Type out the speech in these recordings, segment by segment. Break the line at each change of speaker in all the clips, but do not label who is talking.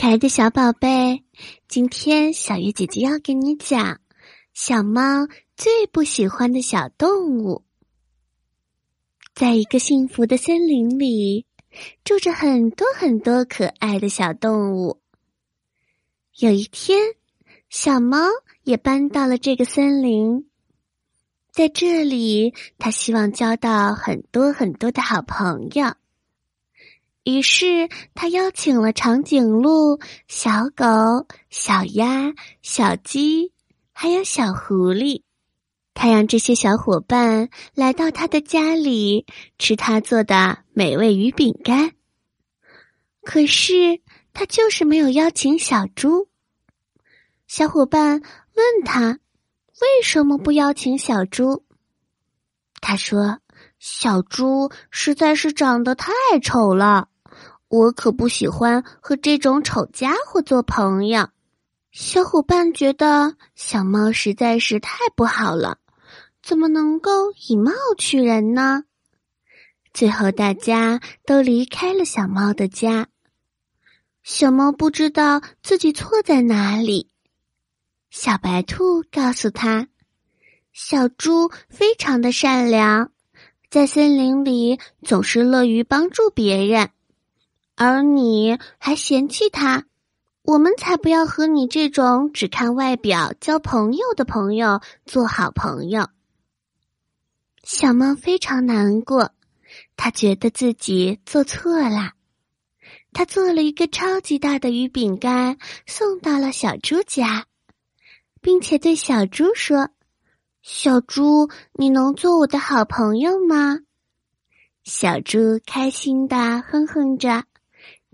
可爱的小宝贝，今天小鱼姐姐要给你讲小猫最不喜欢的小动物。在一个幸福的森林里，住着很多很多可爱的小动物。有一天，小猫也搬到了这个森林，在这里，它希望交到很多很多的好朋友。于是，他邀请了长颈鹿、小狗、小鸭、小鸡，还有小狐狸。他让这些小伙伴来到他的家里吃他做的美味鱼饼干。可是，他就是没有邀请小猪。小伙伴问他：“为什么不邀请小猪？”他说：“小猪实在是长得太丑了。”我可不喜欢和这种丑家伙做朋友。小伙伴觉得小猫实在是太不好了，怎么能够以貌取人呢？最后，大家都离开了小猫的家。小猫不知道自己错在哪里。小白兔告诉他：“小猪非常的善良，在森林里总是乐于帮助别人。”而你还嫌弃他，我们才不要和你这种只看外表交朋友的朋友做好朋友。小猫非常难过，他觉得自己做错了。他做了一个超级大的鱼饼干，送到了小猪家，并且对小猪说：“小猪，你能做我的好朋友吗？”小猪开心的哼哼着。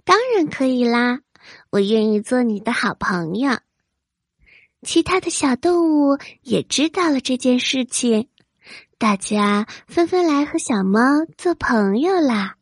当然可以啦，我愿意做你的好朋友。其他的小动物也知道了这件事情，大家纷纷来和小猫做朋友啦。